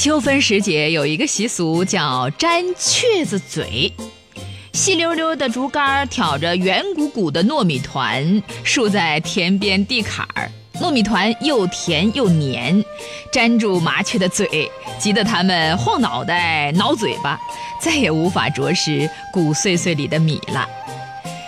秋分时节有一个习俗叫粘雀子嘴，细溜溜的竹竿挑着圆鼓鼓的糯米团，竖在田边地坎儿。糯米团又甜又黏，粘住麻雀的嘴，急得它们晃脑袋、挠嘴巴，再也无法啄食谷穗穗里的米了。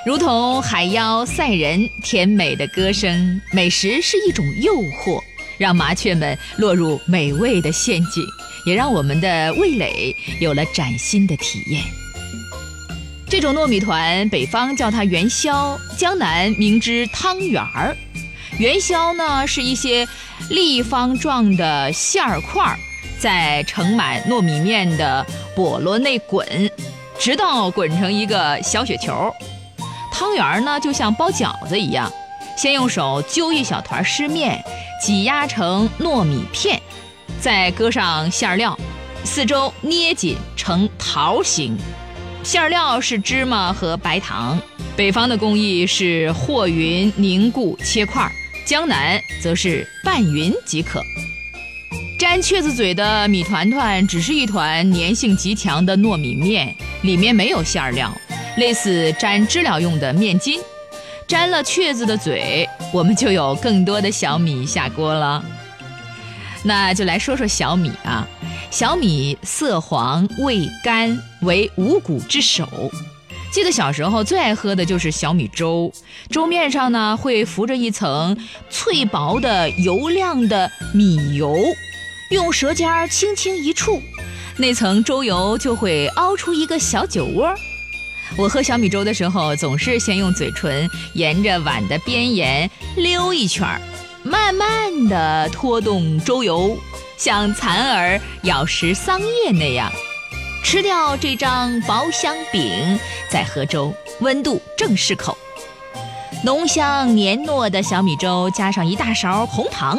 如同海妖赛人甜美的歌声，美食是一种诱惑，让麻雀们落入美味的陷阱，也让我们的味蕾有了崭新的体验。这种糯米团，北方叫它元宵，江南名之汤圆儿。元宵呢，是一些立方状的馅儿块儿，在盛满糯米面的笸箩内滚，直到滚成一个小雪球。汤圆儿呢，就像包饺子一样，先用手揪一小团湿面，挤压成糯米片，再搁上馅料，四周捏紧成桃形。馅料是芝麻和白糖。北方的工艺是和匀凝固切块。江南则是拌匀即可。粘雀子嘴的米团团只是一团粘性极强的糯米面，里面没有馅料，类似粘知了用的面筋。粘了雀子的嘴，我们就有更多的小米下锅了。那就来说说小米啊，小米色黄味甘，为五谷之首。记得小时候最爱喝的就是小米粥，粥面上呢会浮着一层脆薄的油亮的米油，用舌尖轻轻一触，那层粥油就会凹出一个小酒窝。我喝小米粥的时候，总是先用嘴唇沿着碗的边沿溜一圈儿，慢慢地拖动粥油，像蚕儿咬食桑叶那样。吃掉这张薄香饼，再喝粥，温度正适口。浓香黏糯的小米粥，加上一大勺红糖，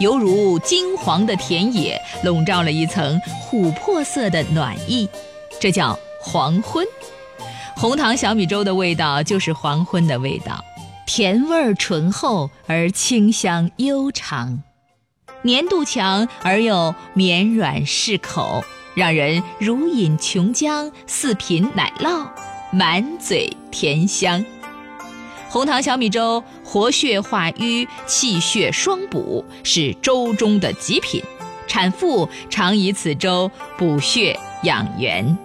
犹如金黄的田野，笼罩了一层琥珀色的暖意。这叫黄昏。红糖小米粥的味道就是黄昏的味道，甜味醇厚而清香悠长，粘度强而又绵软适口。让人如饮琼浆，似品奶酪，满嘴甜香。红糖小米粥活血化瘀，气血双补，是粥中的极品。产妇常以此粥补血养元。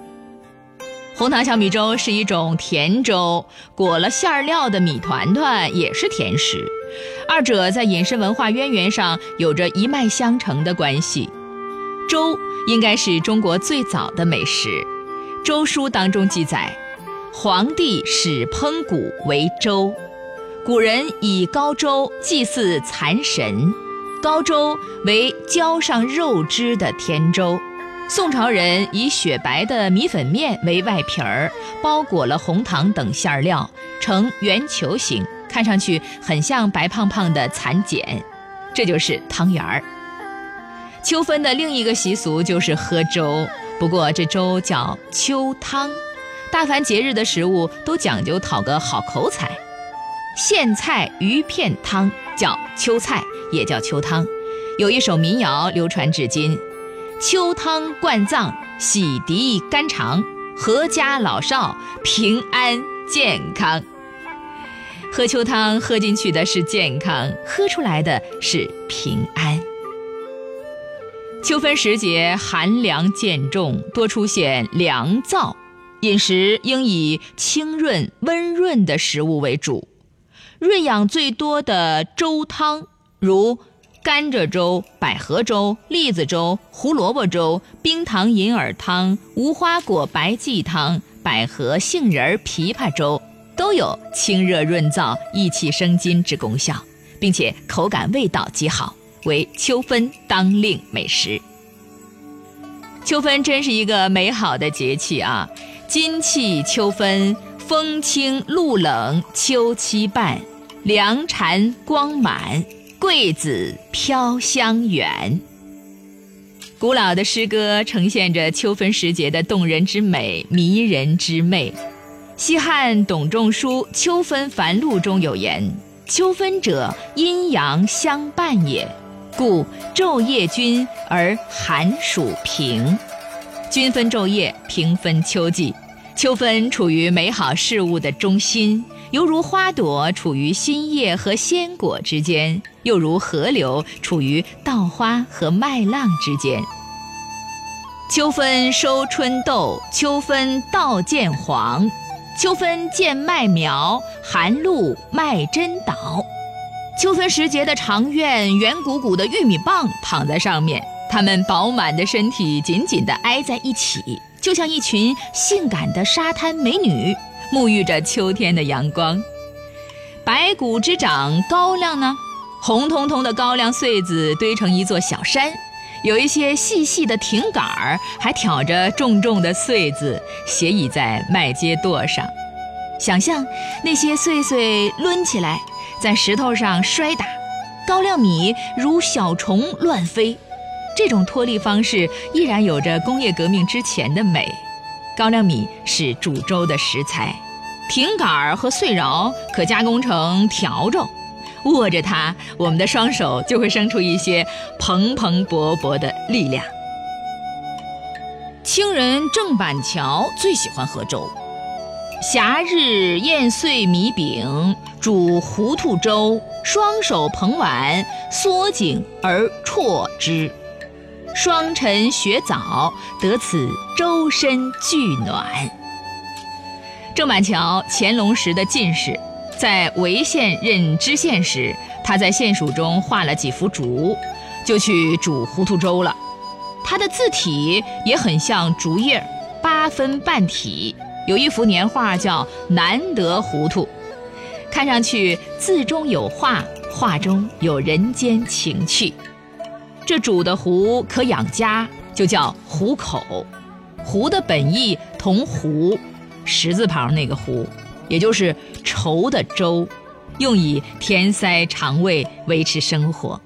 红糖小米粥是一种甜粥，裹了馅料的米团团也是甜食，二者在饮食文化渊源上有着一脉相承的关系。粥应该是中国最早的美食，《周书》当中记载，皇帝始烹谷为粥，古人以高粥祭祀蚕神，高粥为浇上肉汁的甜粥。宋朝人以雪白的米粉面为外皮儿，包裹了红糖等馅料，呈圆球形，看上去很像白胖胖的蚕茧，这就是汤圆儿。秋分的另一个习俗就是喝粥，不过这粥叫秋汤。大凡节日的食物都讲究讨个好口彩。苋菜鱼片汤叫秋菜，也叫秋汤。有一首民谣流传至今：秋汤灌脏，洗涤肝肠，阖家老少平安健康。喝秋汤喝进去的是健康，喝出来的是平安。秋分时节，寒凉渐重，多出现凉燥，饮食应以清润温润的食物为主。润养最多的粥汤，如甘蔗粥、百合粥、栗子粥、胡萝卜粥、冰糖银耳汤、无花果白剂汤、百合杏仁枇杷粥，都有清热润燥、益气生津之功效，并且口感味道极好。为秋分当令美食。秋分真是一个美好的节气啊！金气秋分，风清露冷，秋期半，凉蝉光满，桂子飘香远。古老的诗歌呈现着秋分时节的动人之美、迷人之魅。西汉董仲舒《秋分繁露》中有言：“秋分者，阴阳相伴也。”故昼夜均而寒暑平。均分昼夜，平分秋季。秋分处于美好事物的中心，犹如花朵处于新叶和鲜果之间，又如河流处于稻花和麦浪之间。秋分收春豆，秋分稻见黄，秋分见麦苗，寒露麦真倒。秋分时节的长院，圆鼓鼓的玉米棒躺在上面，它们饱满的身体紧紧地挨在一起。就像一群性感的沙滩美女，沐浴着秋天的阳光。白骨之长高粱呢，红彤彤的高粱穗子堆成一座小山，有一些细细的挺杆儿，还挑着重重的穗子，斜倚在麦秸垛上。想象那些穗穗抡起来，在石头上摔打，高粱米如小虫乱飞。这种脱粒方式依然有着工业革命之前的美。高粱米是煮粥的食材，挺杆儿和穗饶可加工成笤帚，握着它，我们的双手就会生出一些蓬蓬勃勃的力量。清人郑板桥最喜欢喝粥，夏日宴碎米饼，煮糊涂粥，双手捧碗，缩颈而啜之。霜晨雪早，得此周身俱暖。郑板桥乾隆时的进士，在潍县任知县时，他在县署中画了几幅竹，就去煮糊涂粥了。他的字体也很像竹叶，八分半体。有一幅年画叫《难得糊涂》，看上去字中有画，画中有人间情趣。这煮的糊可养家，就叫糊口。糊的本意同糊，十字旁那个糊，也就是稠的粥，用以填塞肠胃，维持生活。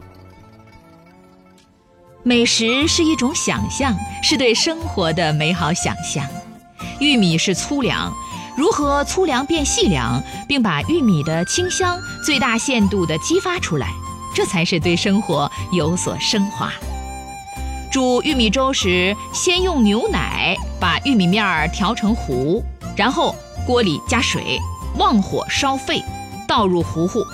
美食是一种想象，是对生活的美好想象。玉米是粗粮，如何粗粮变细粮，并把玉米的清香最大限度地激发出来？这才是对生活有所升华。煮玉米粥时，先用牛奶把玉米面儿调成糊，然后锅里加水，旺火烧沸，倒入糊糊，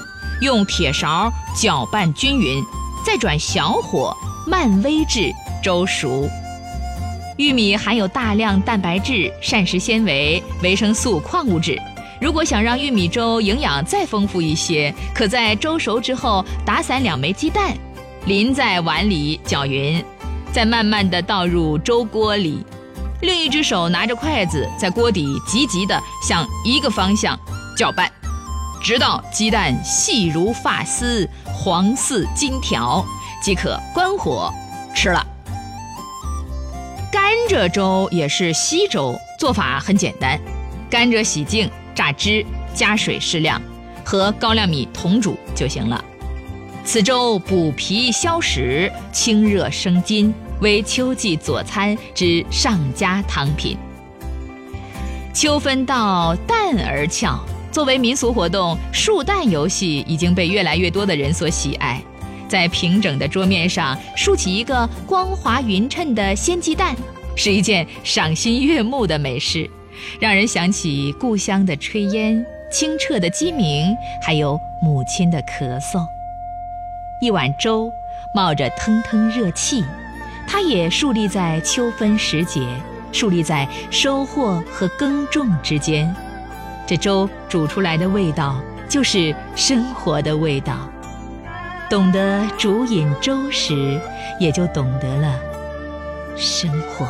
用铁勺搅拌均匀，再转小火慢煨至粥熟。玉米含有大量蛋白质、膳食纤维、维生素、矿物质。如果想让玉米粥营养再丰富一些，可在粥熟之后打散两枚鸡蛋，淋在碗里搅匀，再慢慢地倒入粥锅里。另一只手拿着筷子在锅底急急地向一个方向搅拌，直到鸡蛋细如发丝、黄似金条，即可关火吃了。甘蔗粥也是稀粥，做法很简单，甘蔗洗净。榨汁，加水适量，和高粱米同煮就行了。此粥补脾消食、清热生津，为秋季佐餐之上佳汤品。秋分到，蛋儿俏。作为民俗活动，竖蛋游戏已经被越来越多的人所喜爱。在平整的桌面上竖起一个光滑匀称的鲜鸡蛋，是一件赏心悦目的美事。让人想起故乡的炊烟、清澈的鸡鸣，还有母亲的咳嗽。一碗粥冒着腾腾热气，它也树立在秋分时节，树立在收获和耕种之间。这粥煮出来的味道，就是生活的味道。懂得煮饮粥时，也就懂得了生活。